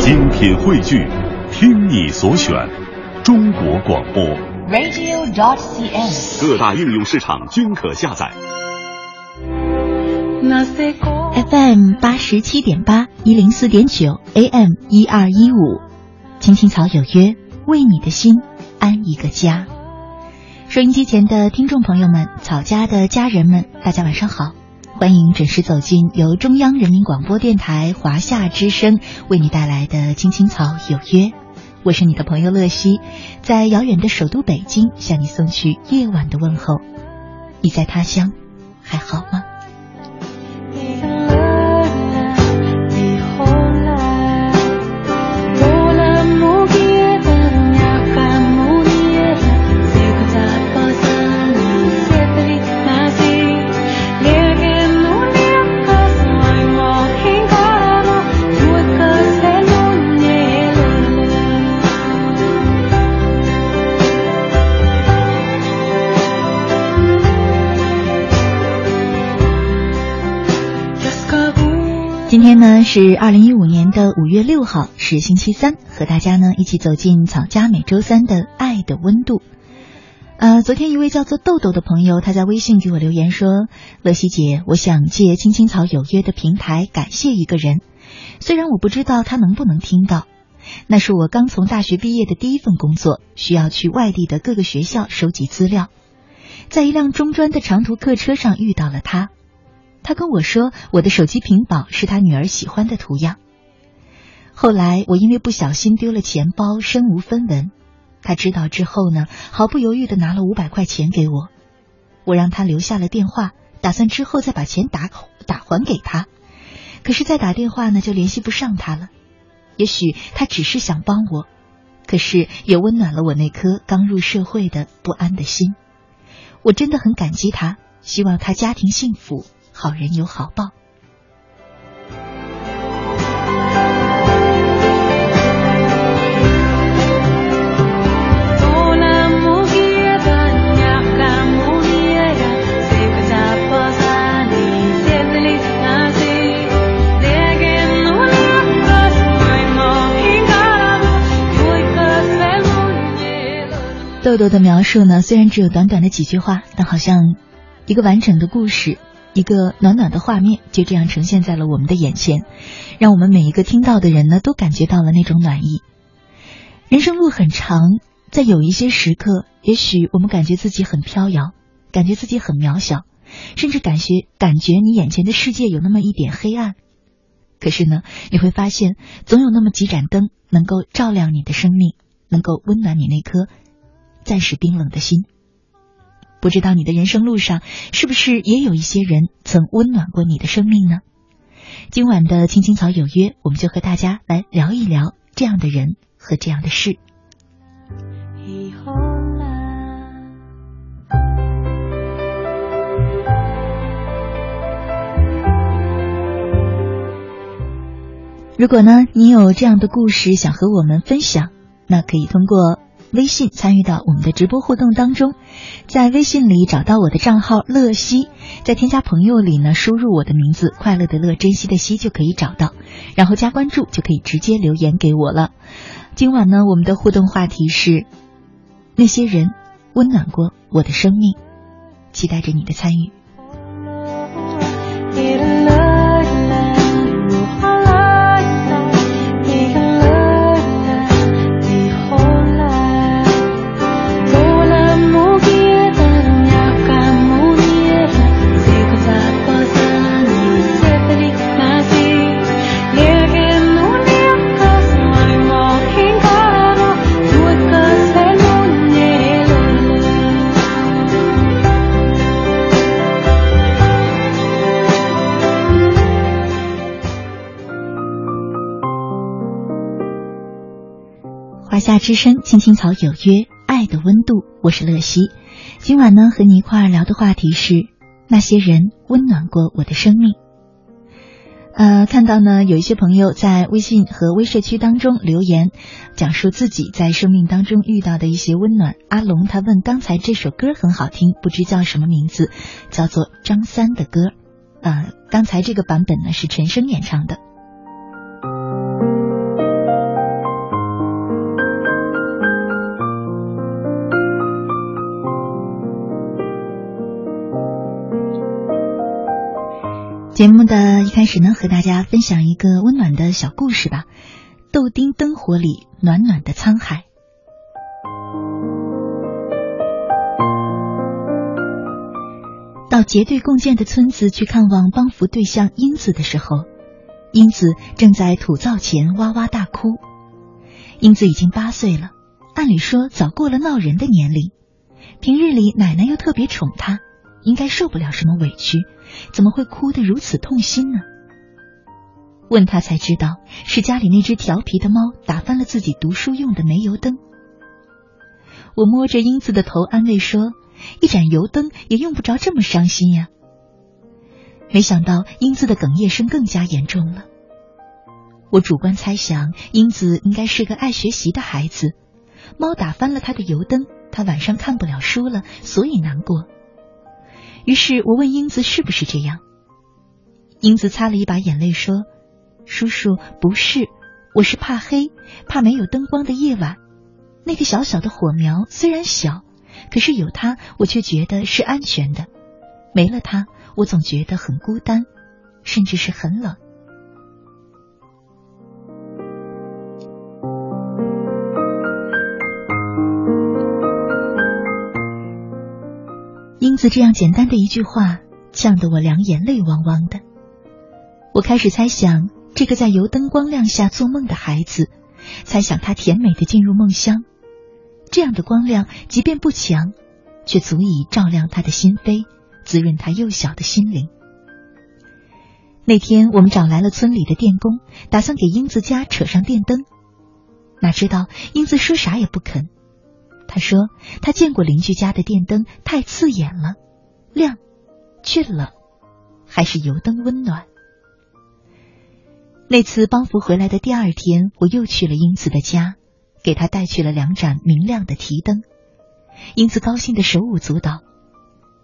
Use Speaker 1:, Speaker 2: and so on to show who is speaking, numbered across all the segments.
Speaker 1: 精品汇聚，听你所选，中国广播。
Speaker 2: radio.dot.cn，
Speaker 1: 各大应用市场均可下载。
Speaker 3: FM 八十七点八，一零四点九，AM 一二一五，青青草有约，为你的心安一个家。收音机前的听众朋友们，草家的家人们，大家晚上好，欢迎准时走进由中央人民广播电台华夏之声为你带来的《青青草有约》，我是你的朋友乐西，在遥远的首都北京向你送去夜晚的问候。你在他乡还好吗？今天呢是二零一五年的五月六号，是星期三，和大家呢一起走进草家每周三的爱的温度。呃，昨天一位叫做豆豆的朋友，他在微信给我留言说：“乐西姐，我想借青青草有约的平台感谢一个人，虽然我不知道他能不能听到。那是我刚从大学毕业的第一份工作，需要去外地的各个学校收集资料，在一辆中专的长途客车上遇到了他。”他跟我说，我的手机屏保是他女儿喜欢的图样。后来我因为不小心丢了钱包，身无分文。他知道之后呢，毫不犹豫的拿了五百块钱给我。我让他留下了电话，打算之后再把钱打打还给他。可是再打电话呢，就联系不上他了。也许他只是想帮我，可是也温暖了我那颗刚入社会的不安的心。我真的很感激他，希望他家庭幸福。好人有好报。豆豆的描述呢，虽然只有短短的几句话，但好像一个完整的故事。一个暖暖的画面就这样呈现在了我们的眼前，让我们每一个听到的人呢，都感觉到了那种暖意。人生路很长，在有一些时刻，也许我们感觉自己很飘摇，感觉自己很渺小，甚至感觉感觉你眼前的世界有那么一点黑暗。可是呢，你会发现，总有那么几盏灯能够照亮你的生命，能够温暖你那颗暂时冰冷的心。不知道你的人生路上是不是也有一些人曾温暖过你的生命呢？今晚的青青草有约，我们就和大家来聊一聊这样的人和这样的事。如果呢，你有这样的故事想和我们分享，那可以通过。微信参与到我们的直播互动当中，在微信里找到我的账号乐西，在添加朋友里呢输入我的名字快乐的乐珍惜的惜就可以找到，然后加关注就可以直接留言给我了。今晚呢，我们的互动话题是那些人温暖过我的生命，期待着你的参与。夏之声，青青草有约，爱的温度，我是乐西。今晚呢，和你一块儿聊的话题是那些人温暖过我的生命。呃，看到呢，有一些朋友在微信和微社区当中留言，讲述自己在生命当中遇到的一些温暖。阿龙他问，刚才这首歌很好听，不知叫什么名字，叫做张三的歌。呃，刚才这个版本呢是陈升演唱的。节目的一开始呢，和大家分享一个温暖的小故事吧。豆丁灯火里，暖暖的沧海。到结对共建的村子去看望帮扶对象英子的时候，英子正在土灶前哇哇大哭。英子已经八岁了，按理说早过了闹人的年龄，平日里奶奶又特别宠她，应该受不了什么委屈。怎么会哭得如此痛心呢？问他才知道，是家里那只调皮的猫打翻了自己读书用的煤油灯。我摸着英子的头安慰说：“一盏油灯也用不着这么伤心呀。”没想到英子的哽咽声更加严重了。我主观猜想，英子应该是个爱学习的孩子，猫打翻了他的油灯，他晚上看不了书了，所以难过。于是我问英子是不是这样，英子擦了一把眼泪说：“叔叔不是，我是怕黑，怕没有灯光的夜晚。那个小小的火苗虽然小，可是有它，我却觉得是安全的。没了它，我总觉得很孤单，甚至是很冷。”英子这样简单的一句话，呛得我两眼泪汪汪的。我开始猜想，这个在油灯光亮下做梦的孩子，猜想他甜美的进入梦乡。这样的光亮，即便不强，却足以照亮他的心扉，滋润他幼小的心灵。那天，我们找来了村里的电工，打算给英子家扯上电灯。哪知道，英子说啥也不肯。他说：“他见过邻居家的电灯，太刺眼了，亮却冷，还是油灯温暖。”那次帮扶回来的第二天，我又去了英子的家，给他带去了两盏明亮的提灯。英子高兴的手舞足蹈，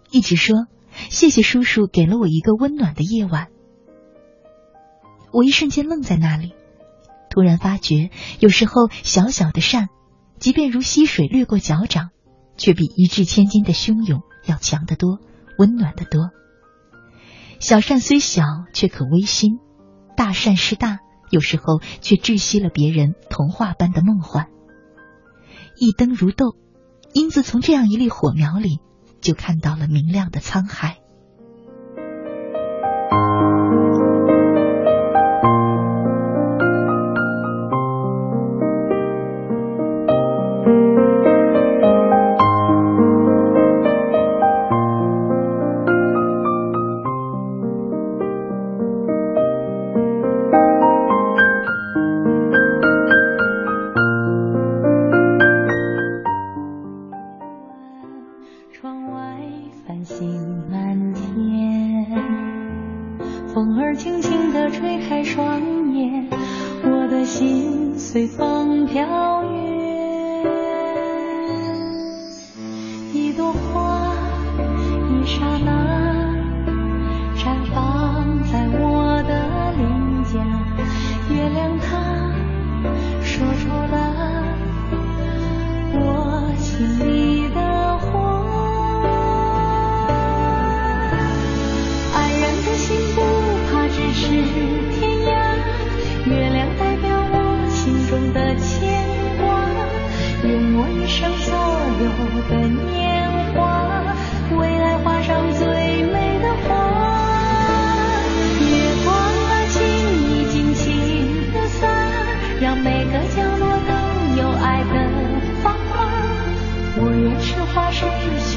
Speaker 3: 一直说：“谢谢叔叔给了我一个温暖的夜晚。”我一瞬间愣在那里，突然发觉，有时候小小的善。即便如溪水掠过脚掌，却比一掷千金的汹涌要强得多，温暖得多。小善虽小，却可微心；大善是大，有时候却窒息了别人童话般的梦幻。一灯如豆，英子从这样一粒火苗里，就看到了明亮的沧海。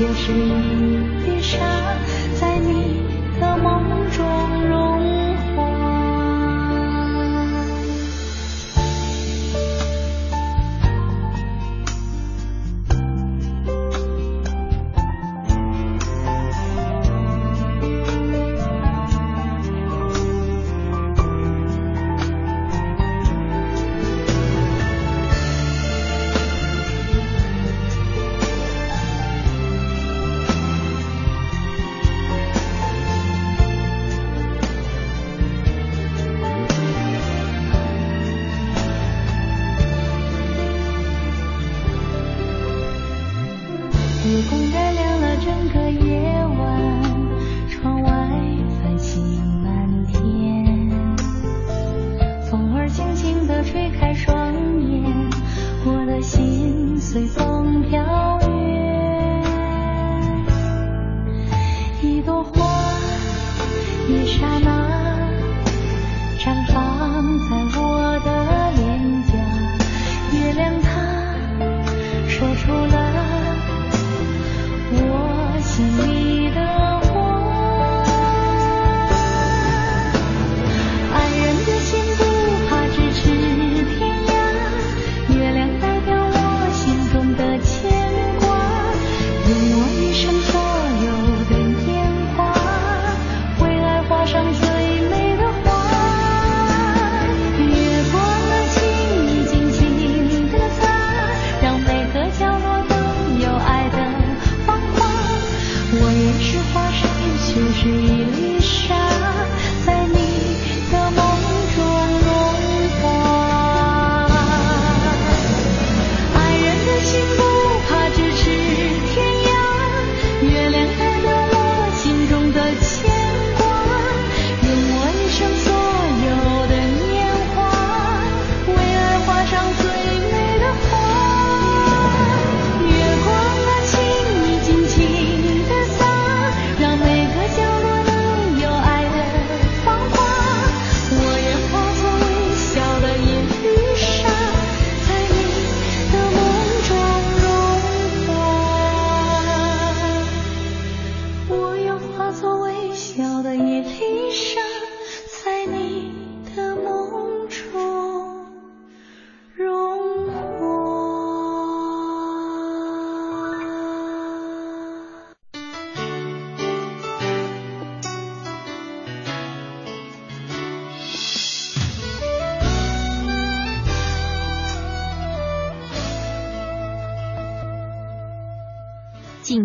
Speaker 4: 也是一粒沙在你一刹那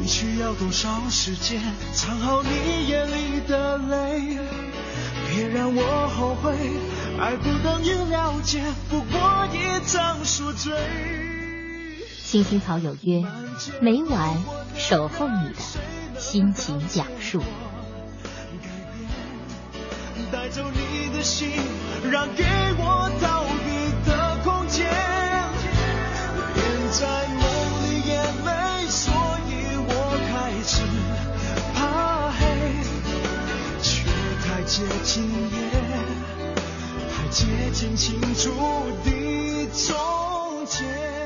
Speaker 2: 你需要多少时间藏好你眼里的泪？别让我后悔，爱不等于了解，不过一场宿醉。
Speaker 4: 青青草有约，每晚守候你的心情讲述。
Speaker 2: 带走你的心，让给我逃接近夜，还接近清楚的从前。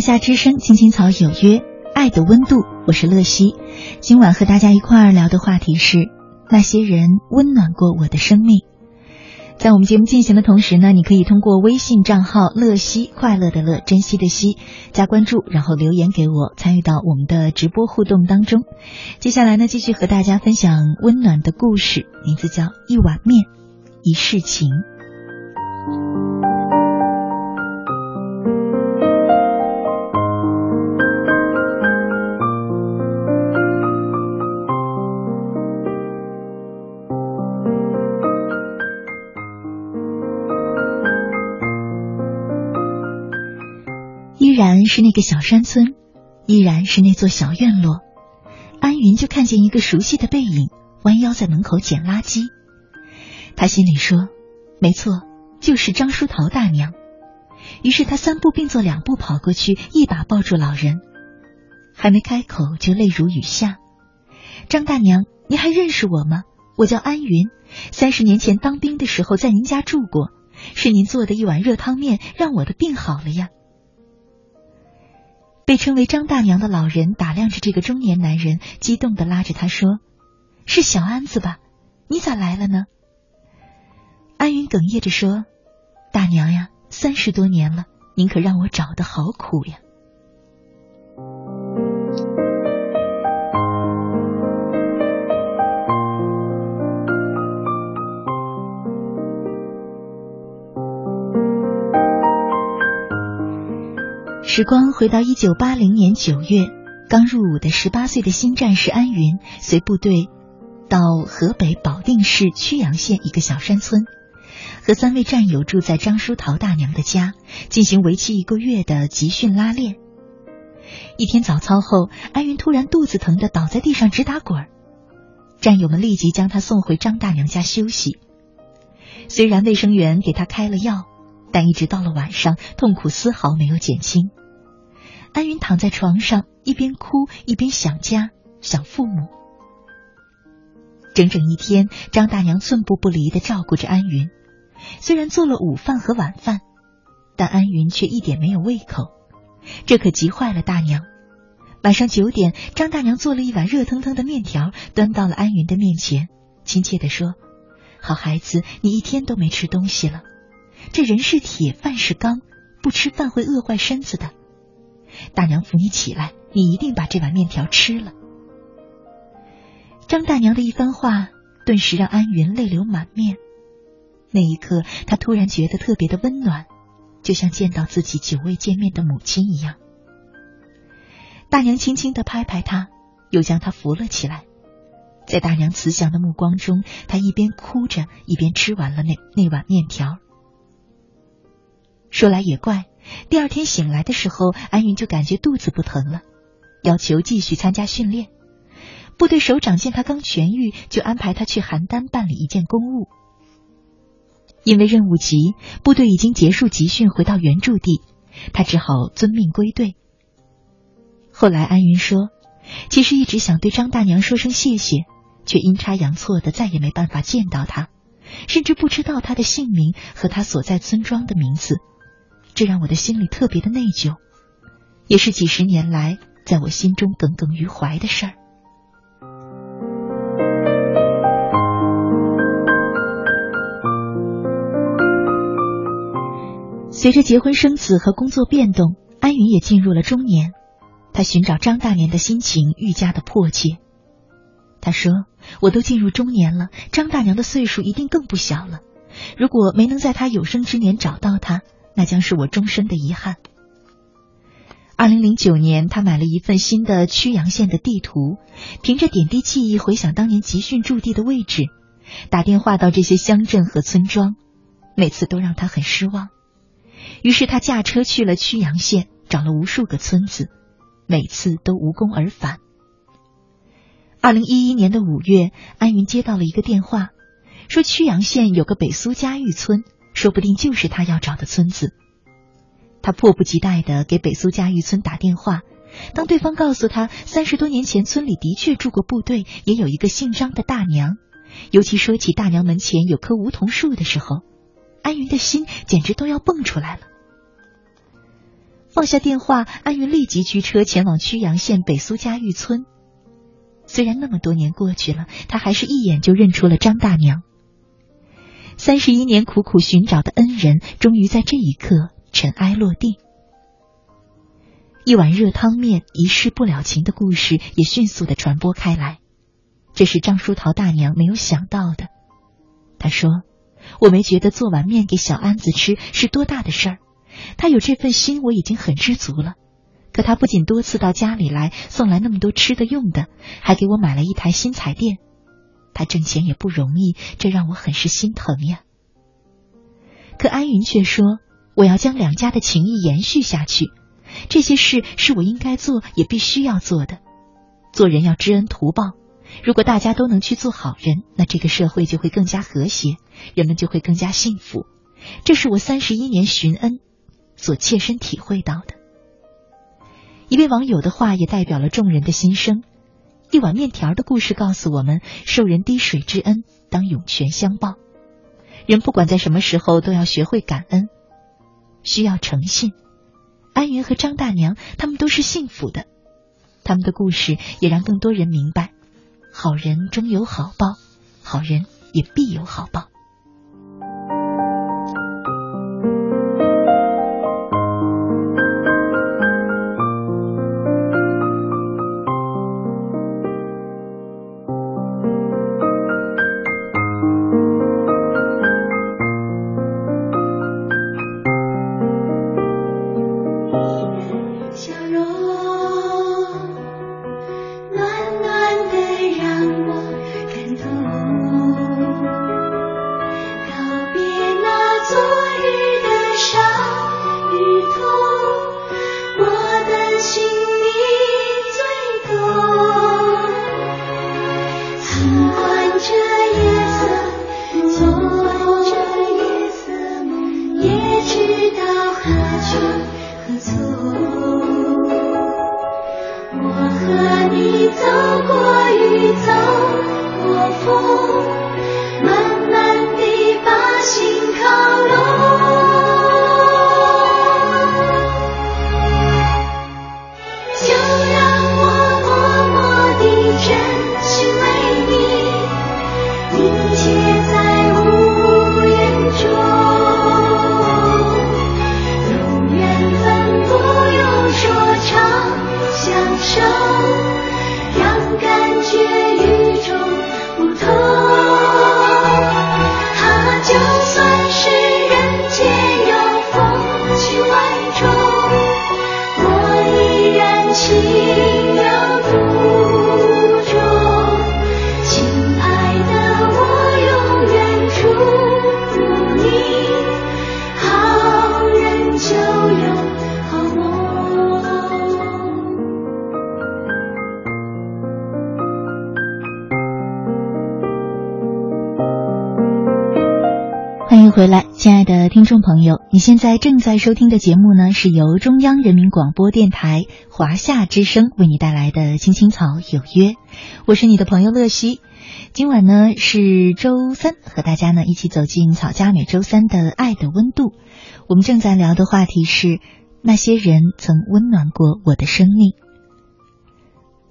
Speaker 4: 华夏之声，青青草有约，爱的温度，我是乐西。今晚和大家一块儿聊的话题是那些人温暖过我的生命。在我们节目进行的同时呢，你可以通过微信账号“乐西快乐的乐珍惜的惜”加关注，然后留言给我，参与到我们的直播互动当中。接下来呢，继续和大家分享温暖的故事，名字叫《一碗面，一世情》。是那个小山村，依然是那座小院落，安云就看见一个熟悉的背影，弯腰在门口捡垃圾。他心里说：“没错，就是张书桃大娘。”于是他三步并作两步跑过去，一把抱住老人，还没开口就泪如雨下。张大娘，您还认识我吗？我叫安云，三十年前当兵的时候在您家住过，是您做的一碗热汤面让我的病好了呀。被称为张大娘的老人打量着这个中年男人，激动的拉着他说：“是小安子吧？你咋来了呢？”
Speaker 3: 安云哽咽着说：“大娘呀，三十多年了，您可让我找的好苦呀。”时光回到一九八零年九月，刚入伍的十八岁的新战士安云随部队到河北保定市曲阳县一个小山村，和三位战友住在张淑桃大娘的家，进行为期一个月的集训拉练。一天早操后，安云突然肚子疼的倒在地上直打滚，战友们立即将他送回张大娘家休息。虽然卫生员给他开了药，但一直到了晚上，痛苦丝毫没有减轻。安云躺在床上，一边哭一边想家，想父母。整整一天，张大娘寸步不离的照顾着安云。虽然做了午饭和晚饭，但安云却一点没有胃口，这可急坏了大娘。晚上九点，张大娘做了一碗热腾腾的面条，端到了安云的面前，亲切的说：“好孩子，你一天都没吃东西了。这人是铁，饭是钢，不吃饭会饿坏身子的。”大娘扶你起来，你一定把这碗面条吃了。张大娘的一番话，顿时让安云泪流满面。那一刻，她突然觉得特别的温暖，就像见到自己久未见面的母亲一样。大娘轻轻的拍拍他，又将他扶了起来。在大娘慈祥的目光中，他一边哭着，一边吃完了那那碗面条。说来也怪。第二天醒来的时候，安云就感觉肚子不疼了，要求继续参加训练。部队首长见他刚痊愈，就安排他去邯郸办理一件公务。因为任务急，部队已经结束集训，回到原驻地，他只好遵命归队。后来安云说，其实一直想对张大娘说声谢谢，却阴差阳错的再也没办法见到她，甚至不知道她的姓名和她所在村庄的名字。这让我的心里特别的内疚，也是几十年来在我心中耿耿于怀的事儿。随着结婚生子和工作变动，安云也进入了中年，他寻找张大年的心情愈加的迫切。他说：“我都进入中年了，张大娘的岁数一定更不小了。如果没能在她有生之年找到她。”那将是我终身的遗憾。二零零九年，他买了一份新的曲阳县的地图，凭着点滴记忆回想当年集训驻地的位置，打电话到这些乡镇和村庄，每次都让他很失望。于是他驾车去了曲阳县，找了无数个村子，每次都无功而返。二零一一年的五月，安云接到了一个电话，说曲阳县有个北苏家峪村。说不定就是他要找的村子。他迫不及待的给北苏家峪村打电话。当对方告诉他三十多年前村里的确住过部队，也有一个姓张的大娘，尤其说起大娘门前有棵梧桐树的时候，安云的心简直都要蹦出来了。放下电话，安云立即驱车前往曲阳县北苏家峪村。虽然那么多年过去了，他还是一眼就认出了张大娘。三十一年苦苦寻找的恩人，终于在这一刻尘埃落定。一碗热汤面，一世不了情的故事也迅速的传播开来。这是张淑桃大娘没有想到的。她说：“我没觉得做碗面给小安子吃是多大的事儿，他有这份心我已经很知足了。可他不仅多次到家里来送来那么多吃的用的，还给我买了一台新彩电。”他挣钱也不容易，这让我很是心疼呀。可安云却说：“我要将两家的情谊延续下去，这些事是我应该做，也必须要做的。做人要知恩图报，如果大家都能去做好人，那这个社会就会更加和谐，人们就会更加幸福。这是我三十一年寻恩所切身体会到的。”一位网友的话也代表了众人的心声。一碗面条的故事告诉我们：受人滴水之恩，当涌泉相报。人不管在什么时候，都要学会感恩，需要诚信。安云和张大娘他们都是幸福的，他们的故事也让更多人明白：好人终有好报，好人也必有好报。你现在正在收听的节目呢，是由中央人民广播电台华夏之声为你带来的《青青草有约》，我是你的朋友乐西。今晚呢是周三，和大家呢一起走进草家每周三的爱的温度。我们正在聊的话题是那些人曾温暖过我的生命。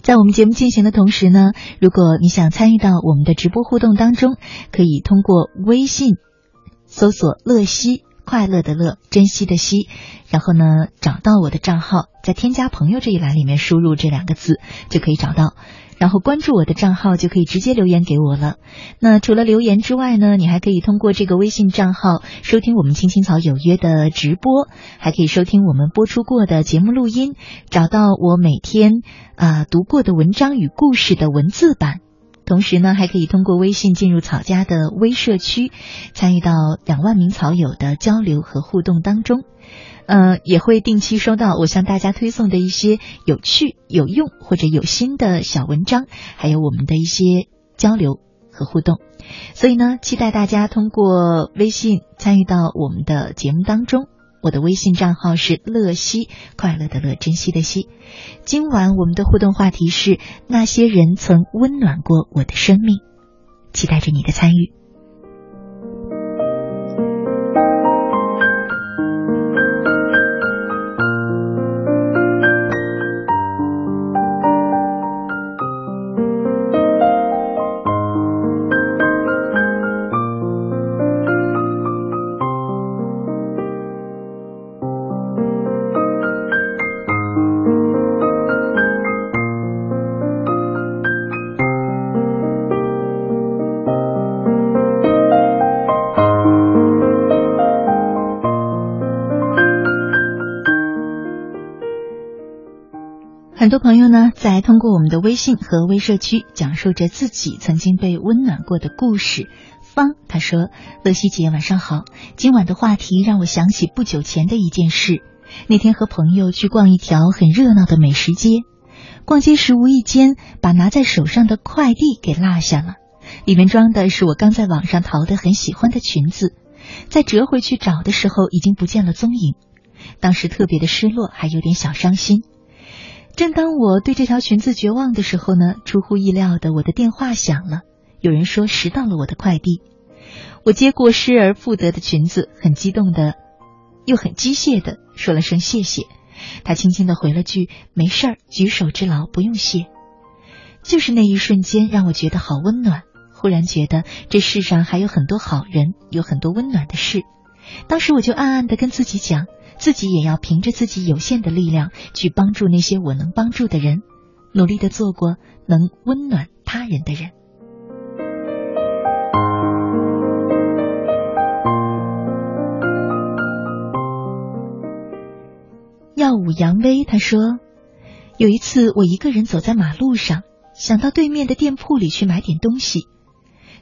Speaker 3: 在我们节目进行的同时呢，如果你想参与到我们的直播互动当中，可以通过微信。搜索“乐西”，快乐的乐，珍惜的惜，然后呢，找到我的账号，在添加朋友这一栏里面输入这两个字就可以找到，然后关注我的账号就可以直接留言给我了。那除了留言之外呢，你还可以通过这个微信账号收听我们青青草有约的直播，还可以收听我们播出过的节目录音，找到我每天啊读过的文章与故事的文字版。同时呢，还可以通过微信进入草家的微社区，参与到两万名草友的交流和互动当中。呃，也会定期收到我向大家推送的一些有趣、有用或者有心的小文章，还有我们的一些交流和互动。所以呢，期待大家通过微信参与到我们的节目当中。我的微信账号是乐西，快乐的乐，珍惜的惜。今晚我们的互动话题是那些人曾温暖过我的生命，期待着你的参与。很多朋友呢，在通过我们的微信和微社区讲述着自己曾经被温暖过的故事。方他说：“乐西姐晚上好，今晚的话题让我想起不久前的一件事。那天和朋友去逛一条很热闹的美食街，逛街时无意间把拿在手上的快递给落下了，里面装的是我刚在网上淘的很喜欢的裙子，在折回去找的时候已经不见了踪影。当时特别的失落，还有点小伤心。”正当我对这条裙子绝望的时候呢，出乎意料的，我的电话响了。有人说拾到了我的快递，我接过失而复得的裙子，很激动的，又很机械的说了声谢谢。他轻轻的回了句：“没事儿，举手之劳，不用谢。”就是那一瞬间，让我觉得好温暖。忽然觉得这世上还有很多好人，有很多温暖的事。当时我就暗暗的跟自己讲。自己也要凭着自己有限的力量去帮助那些我能帮助的人，努力的做过能温暖他人的人。耀武扬威，他说，有一次我一个人走在马路上，想到对面的店铺里去买点东西，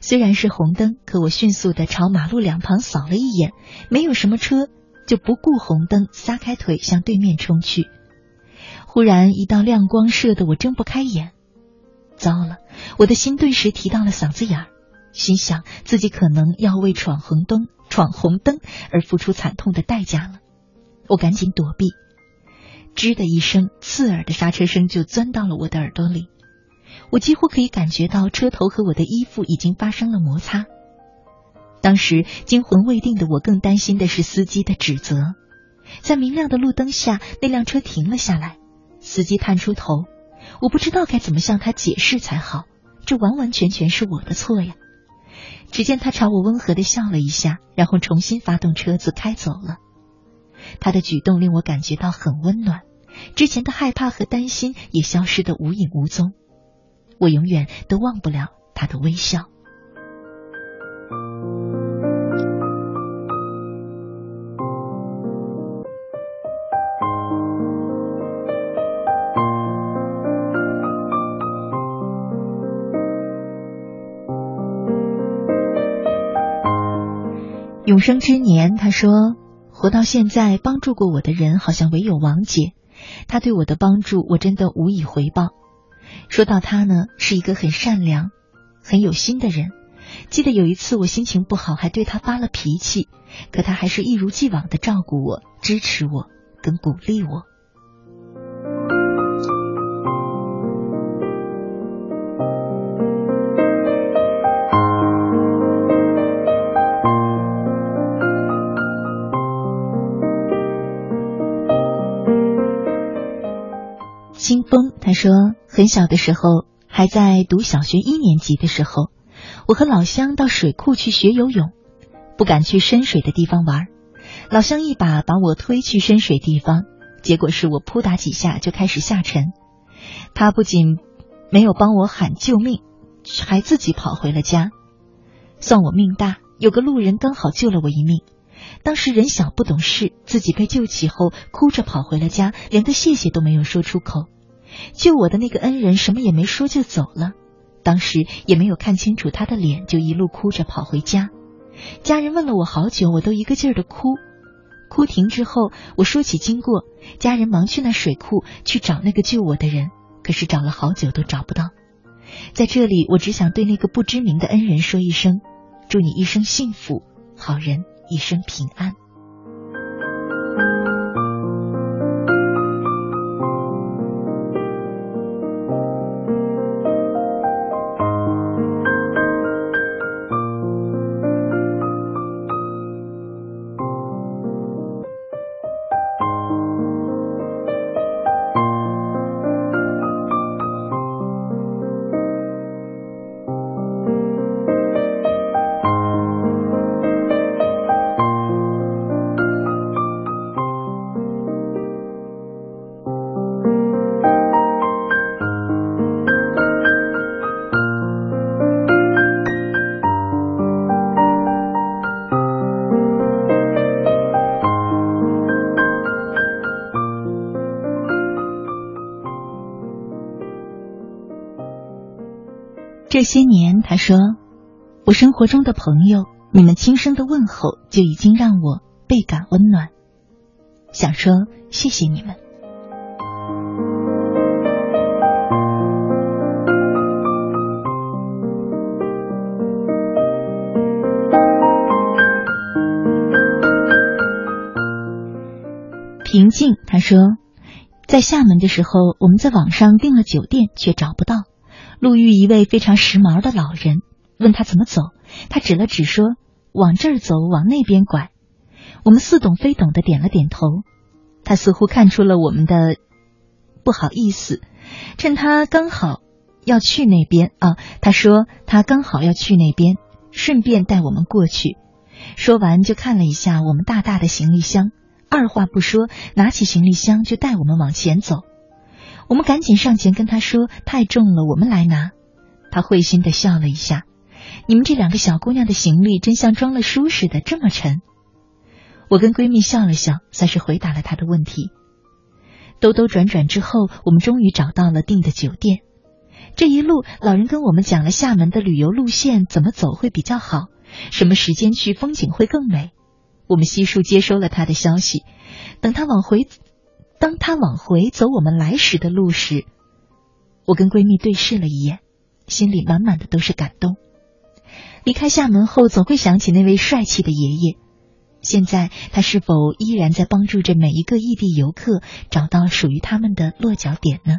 Speaker 3: 虽然是红灯，可我迅速的朝马路两旁扫了一眼，没有什么车。就不顾红灯，撒开腿向对面冲去。忽然一道亮光射得我睁不开眼，糟了！我的心顿时提到了嗓子眼儿，心想自己可能要为闯红灯、闯红灯而付出惨痛的代价了。我赶紧躲避，吱的一声，刺耳的刹车声就钻到了我的耳朵里。我几乎可以感觉到车头和我的衣服已经发生了摩擦。当时惊魂未定的我，更担心的是司机的指责。在明亮的路灯下，那辆车停了下来，司机探出头，我不知道该怎么向他解释才好。这完完全全是我的错呀！只见他朝我温和的笑了一下，然后重新发动车子开走了。他的举动令我感觉到很温暖，之前的害怕和担心也消失的无影无踪。我永远都忘不了他的微笑。永生之年，他说：“活到现在，帮助过我的人好像唯有王姐，他对我的帮助，我真的无以回报。”说到他呢，是一个很善良、很有心的人。记得有一次我心情不好，还对他发了脾气，可他还是一如既往的照顾我、支持我、跟鼓励我。说，很小的时候，还在读小学一年级的时候，我和老乡到水库去学游泳，不敢去深水的地方玩。老乡一把把我推去深水地方，结果是我扑打几下就开始下沉。他不仅没有帮我喊救命，还自己跑回了家。算我命大，有个路人刚好救了我一命。当时人小不懂事，自己被救起后哭着跑回了家，连个谢谢都没有说出口。救我的那个恩人什么也没说就走了，当时也没有看清楚他的脸，就一路哭着跑回家。家人问了我好久，我都一个劲儿的哭。哭停之后，我说起经过，家人忙去那水库去找那个救我的人，可是找了好久都找不到。在这里，我只想对那个不知名的恩人说一声：祝你一生幸福，好人一生平安。些年，他说，我生活中的朋友，你们轻声的问候就已经让我倍感温暖。想说谢谢你们。平静，他说，在厦门的时候，我们在网上订了酒店，却找不到。路遇一位非常时髦的老人，问他怎么走，他指了指说：“往这儿走，往那边拐。”我们似懂非懂的点了点头。他似乎看出了我们的不好意思，趁他刚好要去那边啊，他说他刚好要去那边，顺便带我们过去。说完就看了一下我们大大的行李箱，二话不说，拿起行李箱就带我们往前走。我们赶紧上前跟他说：“太重了，我们来拿。”他会心的笑了一下：“你们这两个小姑娘的行李真像装了书似的，这么沉。”我跟闺蜜笑了笑，算是回答了她的问题。兜兜转转之后，我们终于找到了订的酒店。这一路，老人跟我们讲了厦门的旅游路线，怎么走会比较好，什么时间去风景会更美。我们悉数接收了他的消息。等他往回。当他往回走我们来时的路时，我跟闺蜜对视了一眼，心里满满的都是感动。离开厦门后，总会想起那位帅气的爷爷。
Speaker 5: 现在他是否依然在帮助着每一个异地游客找到属于他们的落脚点呢？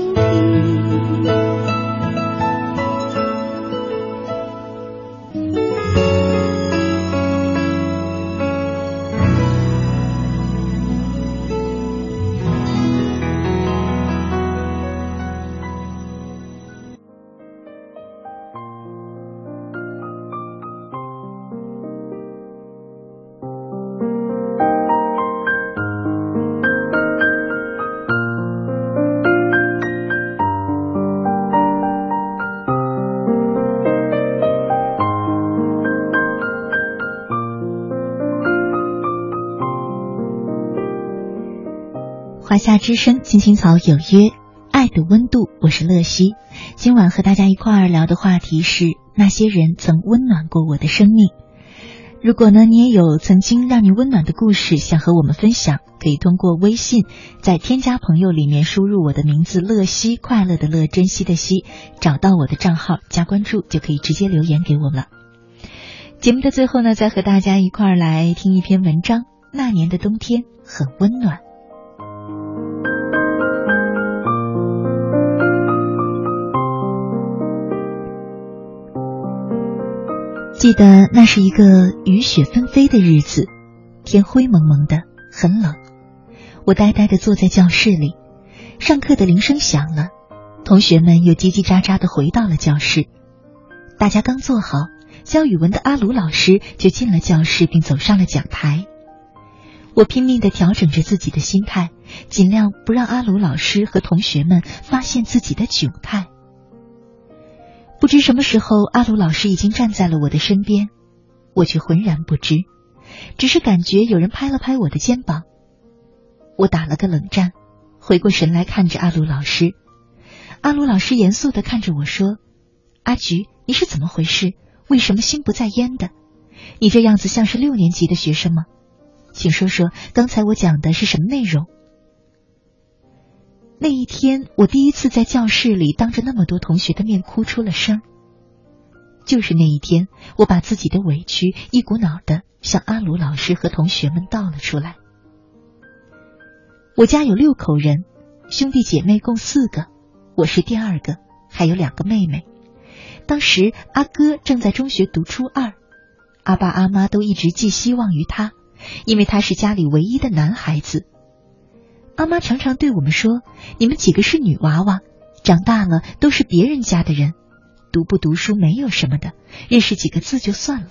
Speaker 6: 平。
Speaker 3: 夏之声，青青草有约，爱的温度，我是乐西。今晚和大家一块儿聊的话题是那些人曾温暖过我的生命。如果呢，你也有曾经让你温暖的故事想和我们分享，可以通过微信在添加朋友里面输入我的名字乐西，快乐的乐，珍惜的惜，找到我的账号加关注，就可以直接留言给我了。节目的最后呢，再和大家一块儿来听一篇文章。那年的冬天很温暖。记得那是一个雨雪纷飞的日子，天灰蒙蒙的，很冷。我呆呆的坐在教室里，上课的铃声响了，同学们又叽叽喳喳的回到了教室。大家刚坐好，教语文的阿鲁老师就进了教室，并走上了讲台。我拼命的调整着自己的心态，尽量不让阿鲁老师和同学们发现自己的窘态。不知什么时候，阿鲁老师已经站在了我的身边，我却浑然不知，只是感觉有人拍了拍我的肩膀。我打了个冷战，回过神来看着阿鲁老师。阿鲁老师严肃的看着我说：“阿菊，你是怎么回事？为什么心不在焉的？你这样子像是六年级的学生吗？请说说刚才我讲的是什么内容？”那一天，我第一次在教室里当着那么多同学的面哭出了声。就是那一天，我把自己的委屈一股脑的向阿鲁老师和同学们倒了出来。我家有六口人，兄弟姐妹共四个，我是第二个，还有两个妹妹。当时阿哥正在中学读初二，阿爸阿妈都一直寄希望于他，因为他是家里唯一的男孩子。阿妈常常对我们说：“你们几个是女娃娃，长大了都是别人家的人，读不读书没有什么的，认识几个字就算了。”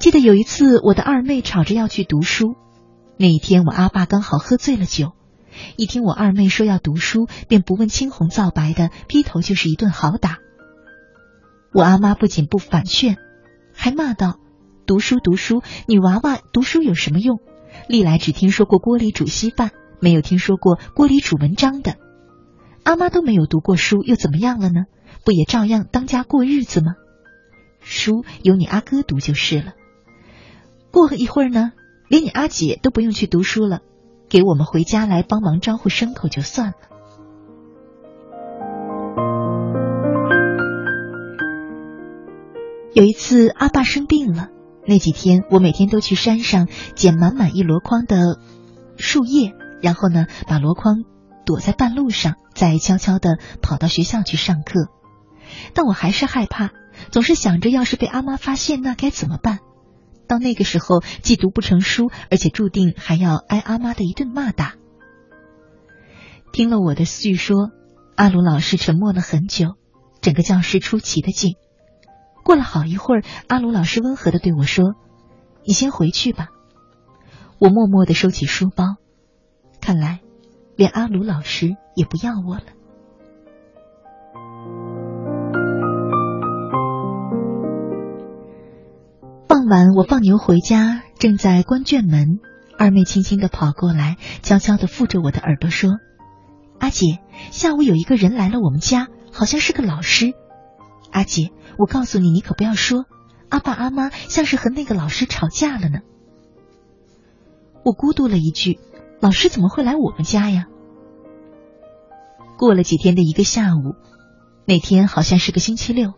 Speaker 3: 记得有一次，我的二妹吵着要去读书，那一天我阿爸刚好喝醉了酒，一听我二妹说要读书，便不问青红皂白的劈头就是一顿好打。我阿妈不仅不反劝，还骂道：“读书读书，女娃娃读书有什么用？历来只听说过锅里煮稀饭，没有听说过锅里煮文章的。阿妈都没有读过书，又怎么样了呢？不也照样当家过日子吗？书由你阿哥读就是了。过了一会儿呢，连你阿姐都不用去读书了，给我们回家来帮忙招呼牲口就算了。”有一次，阿爸生病了。那几天，我每天都去山上捡满满一箩筐的树叶，然后呢，把箩筐躲在半路上，再悄悄的跑到学校去上课。但我还是害怕，总是想着，要是被阿妈发现，那该怎么办？到那个时候，既读不成书，而且注定还要挨阿妈的一顿骂打。听了我的叙说，阿鲁老师沉默了很久，整个教室出奇的静。过了好一会儿，阿鲁老师温和的对我说：“你先回去吧。”我默默的收起书包，看来连阿鲁老师也不要我了。傍晚，我放牛回家，正在关卷门，二妹轻轻的跑过来，悄悄的附着我的耳朵说：“阿姐，下午有一个人来了我们家，好像是个老师。”阿姐。我告诉你，你可不要说，阿爸阿妈像是和那个老师吵架了呢。我咕嘟了一句：“老师怎么会来我们家呀？”过了几天的一个下午，那天好像是个星期六，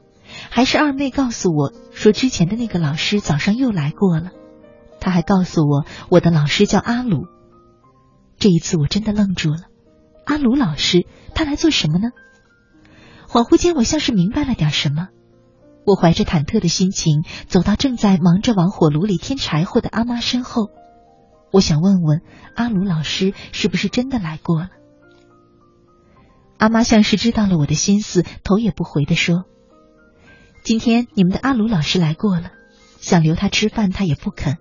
Speaker 3: 还是二妹告诉我说，之前的那个老师早上又来过了。他还告诉我，我的老师叫阿鲁。这一次我真的愣住了，阿鲁老师他来做什么呢？恍惚间，我像是明白了点什么。我怀着忐忑的心情走到正在忙着往火炉里添柴火的阿妈身后，我想问问阿鲁老师是不是真的来过了。阿妈像是知道了我的心思，头也不回的说：“今天你们的阿鲁老师来过了，想留他吃饭，他也不肯。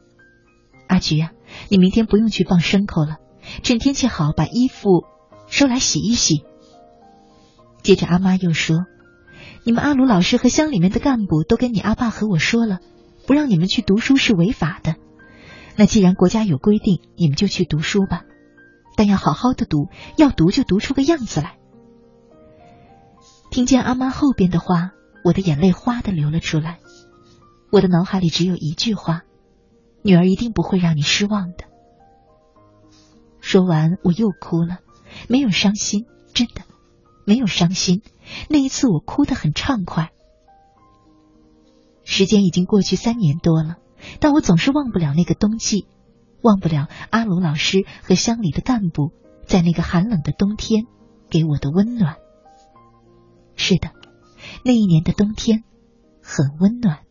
Speaker 3: 阿菊呀，你明天不用去放牲口了，趁天气好，把衣服收来洗一洗。”接着阿妈又说。你们阿鲁老师和乡里面的干部都跟你阿爸和我说了，不让你们去读书是违法的。那既然国家有规定，你们就去读书吧，但要好好的读，要读就读出个样子来。听见阿妈后边的话，我的眼泪哗的流了出来。我的脑海里只有一句话：女儿一定不会让你失望的。说完，我又哭了，没有伤心，真的没有伤心。那一次我哭得很畅快。时间已经过去三年多了，但我总是忘不了那个冬季，忘不了阿鲁老师和乡里的干部在那个寒冷的冬天给我的温暖。是的，那一年的冬天很温暖。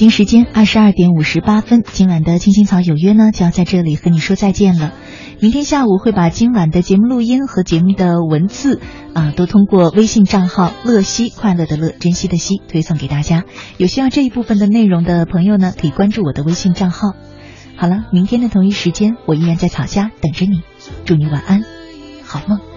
Speaker 3: 北京时间二十二点五十八分，今晚的青青草有约呢就要在这里和你说再见了。明天下午会把今晚的节目录音和节目的文字啊，都通过微信账号“乐西快乐的乐珍惜的惜”推送给大家。有需要这一部分的内容的朋友呢，可以关注我的微信账号。好了，明天的同一时间，我依然在草家等着你。祝你晚安，好梦。